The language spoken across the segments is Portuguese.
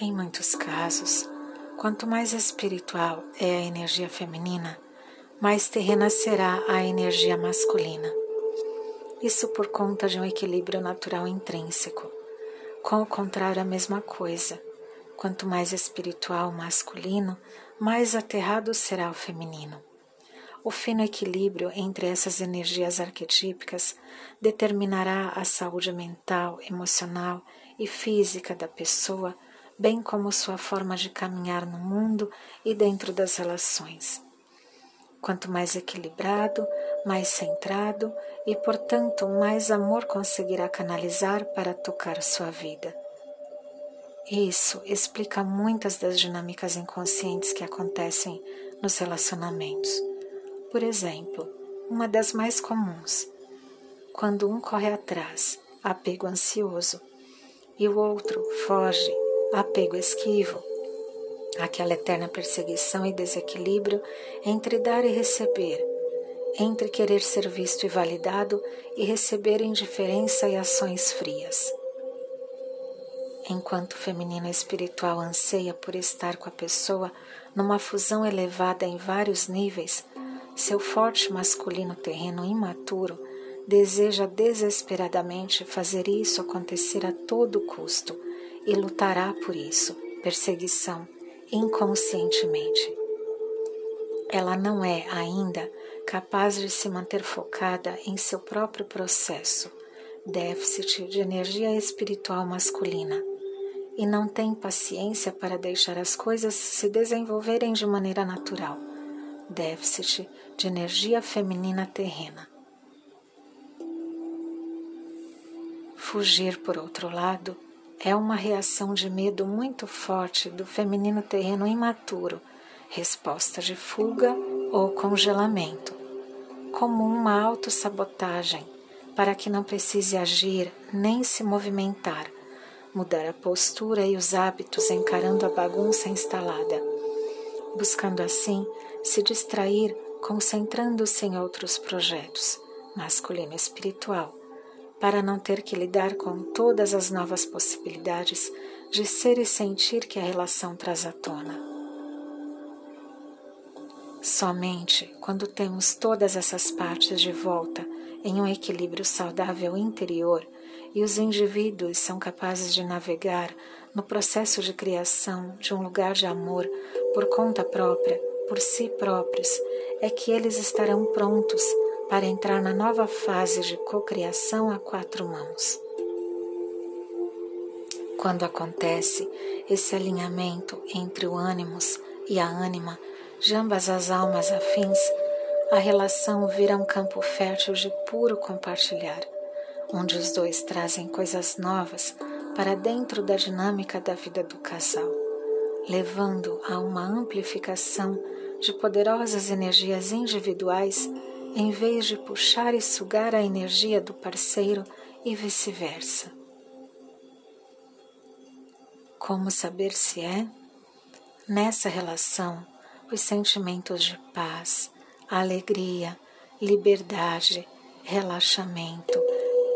Em muitos casos, quanto mais espiritual é a energia feminina, mais terrena será a energia masculina. Isso por conta de um equilíbrio natural intrínseco. Com o contrário, a mesma coisa. Quanto mais espiritual o masculino, mais aterrado será o feminino. O fino equilíbrio entre essas energias arquetípicas determinará a saúde mental, emocional e física da pessoa, bem como sua forma de caminhar no mundo e dentro das relações. Quanto mais equilibrado, mais centrado e, portanto, mais amor conseguirá canalizar para tocar sua vida. Isso explica muitas das dinâmicas inconscientes que acontecem nos relacionamentos. Por exemplo, uma das mais comuns, quando um corre atrás, apego ansioso, e o outro foge, apego esquivo, aquela eterna perseguição e desequilíbrio entre dar e receber, entre querer ser visto e validado e receber indiferença e ações frias. Enquanto o feminino espiritual anseia por estar com a pessoa numa fusão elevada em vários níveis, seu forte masculino terreno imaturo deseja desesperadamente fazer isso acontecer a todo custo e lutará por isso, perseguição, inconscientemente. Ela não é ainda capaz de se manter focada em seu próprio processo, déficit de energia espiritual masculina e não tem paciência para deixar as coisas se desenvolverem de maneira natural. Déficit de energia feminina terrena. Fugir, por outro lado, é uma reação de medo muito forte do feminino terreno imaturo, resposta de fuga ou congelamento, como uma autossabotagem para que não precise agir nem se movimentar. Mudar a postura e os hábitos encarando a bagunça instalada, buscando assim se distrair, concentrando-se em outros projetos, masculino espiritual, para não ter que lidar com todas as novas possibilidades de ser e sentir que a relação traz à tona. Somente quando temos todas essas partes de volta em um equilíbrio saudável interior e os indivíduos são capazes de navegar no processo de criação de um lugar de amor por conta própria, por si próprios, é que eles estarão prontos para entrar na nova fase de cocriação a quatro mãos. Quando acontece esse alinhamento entre o ânimos e a ânima, de ambas as almas afins, a relação vira um campo fértil de puro compartilhar onde os dois trazem coisas novas para dentro da dinâmica da vida do casal, levando a uma amplificação de poderosas energias individuais em vez de puxar e sugar a energia do parceiro e vice-versa. Como saber se é? Nessa relação, os sentimentos de paz, alegria, liberdade, relaxamento,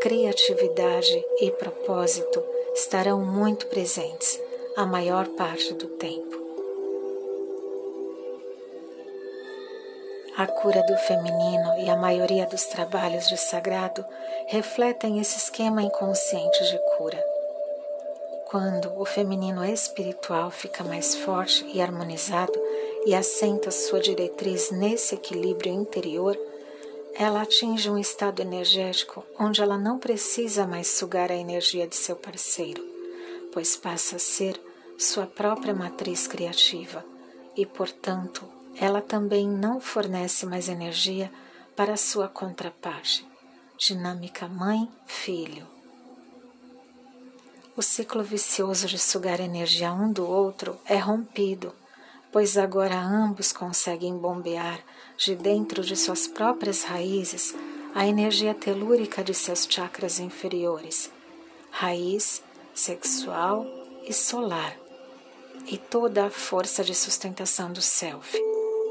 criatividade e propósito estarão muito presentes a maior parte do tempo. A cura do feminino e a maioria dos trabalhos de sagrado refletem esse esquema inconsciente de cura. Quando o feminino espiritual fica mais forte e harmonizado e assenta sua diretriz nesse equilíbrio interior, ela atinge um estado energético onde ela não precisa mais sugar a energia de seu parceiro, pois passa a ser sua própria matriz criativa e, portanto, ela também não fornece mais energia para sua contraparte, dinâmica mãe-filho. O ciclo vicioso de sugar energia um do outro é rompido pois agora ambos conseguem bombear de dentro de suas próprias raízes a energia telúrica de seus chakras inferiores, raiz, sexual e solar, e toda a força de sustentação do self,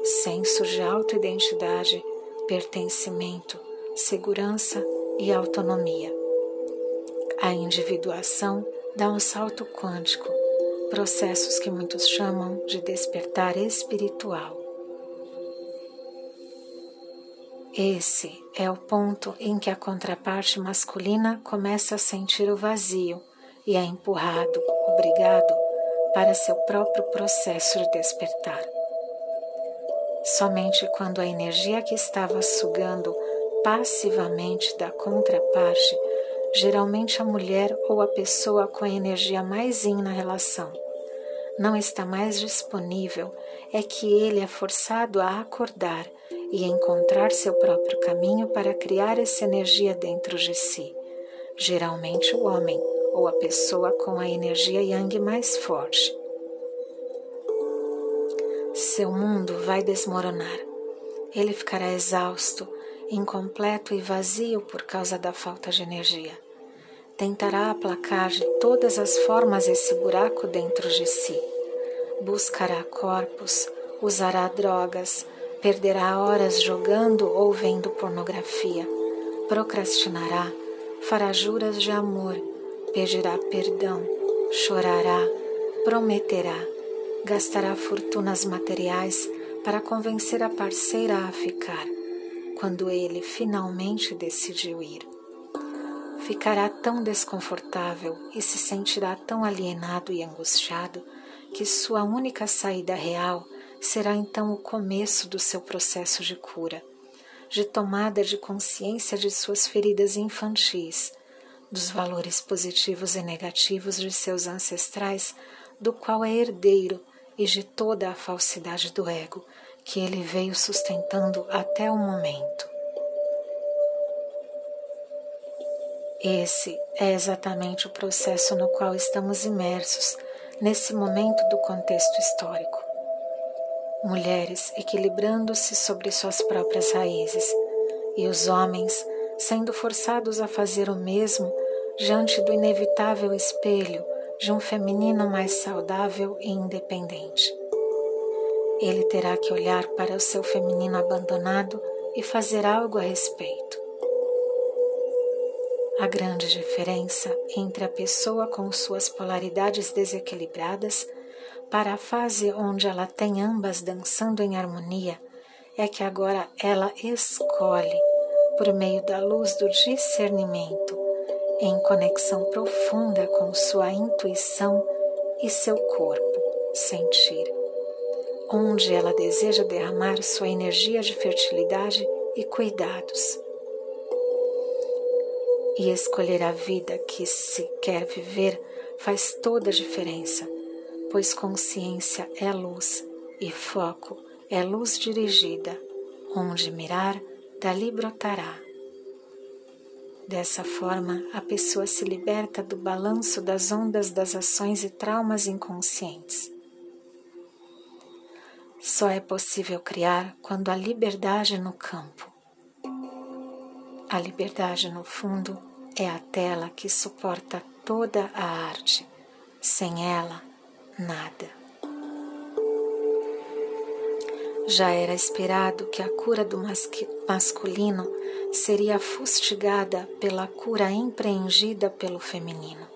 senso de autoidentidade, pertencimento, segurança e autonomia. A individuação dá um salto quântico processos que muitos chamam de despertar espiritual. Esse é o ponto em que a contraparte masculina começa a sentir o vazio e é empurrado, obrigado, para seu próprio processo de despertar. Somente quando a energia que estava sugando passivamente da contraparte, geralmente a mulher ou a pessoa com a energia mais in na relação, não está mais disponível, é que ele é forçado a acordar e encontrar seu próprio caminho para criar essa energia dentro de si. Geralmente o homem ou a pessoa com a energia yang mais forte. Seu mundo vai desmoronar. Ele ficará exausto, incompleto e vazio por causa da falta de energia. Tentará aplacar de todas as formas esse buraco dentro de si. Buscará corpos, usará drogas, perderá horas jogando ou vendo pornografia, procrastinará, fará juras de amor, pedirá perdão, chorará, prometerá, gastará fortunas materiais para convencer a parceira a ficar, quando ele finalmente decidiu ir. Ficará tão desconfortável e se sentirá tão alienado e angustiado que sua única saída real será então o começo do seu processo de cura, de tomada de consciência de suas feridas infantis, dos valores positivos e negativos de seus ancestrais, do qual é herdeiro, e de toda a falsidade do ego que ele veio sustentando até o momento. Esse é exatamente o processo no qual estamos imersos nesse momento do contexto histórico mulheres equilibrando-se sobre suas próprias raízes, e os homens sendo forçados a fazer o mesmo diante do inevitável espelho de um feminino mais saudável e independente. Ele terá que olhar para o seu feminino abandonado e fazer algo a respeito. A grande diferença entre a pessoa com suas polaridades desequilibradas para a fase onde ela tem ambas dançando em harmonia, é que agora ela escolhe, por meio da luz do discernimento, em conexão profunda com sua intuição e seu corpo, sentir, onde ela deseja derramar sua energia de fertilidade e cuidados. E escolher a vida que se quer viver faz toda a diferença pois consciência é luz e foco é luz dirigida, onde mirar, dali brotará. Dessa forma, a pessoa se liberta do balanço das ondas das ações e traumas inconscientes. Só é possível criar quando há liberdade no campo. A liberdade, no fundo, é a tela que suporta toda a arte. Sem ela, nada. Já era esperado que a cura do masculino seria fustigada pela cura empreendida pelo feminino.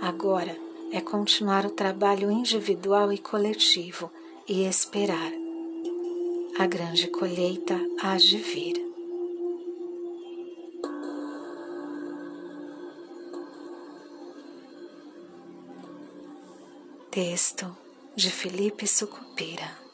Agora é continuar o trabalho individual e coletivo e esperar. A grande colheita há de vir. Texto de Felipe Sucupira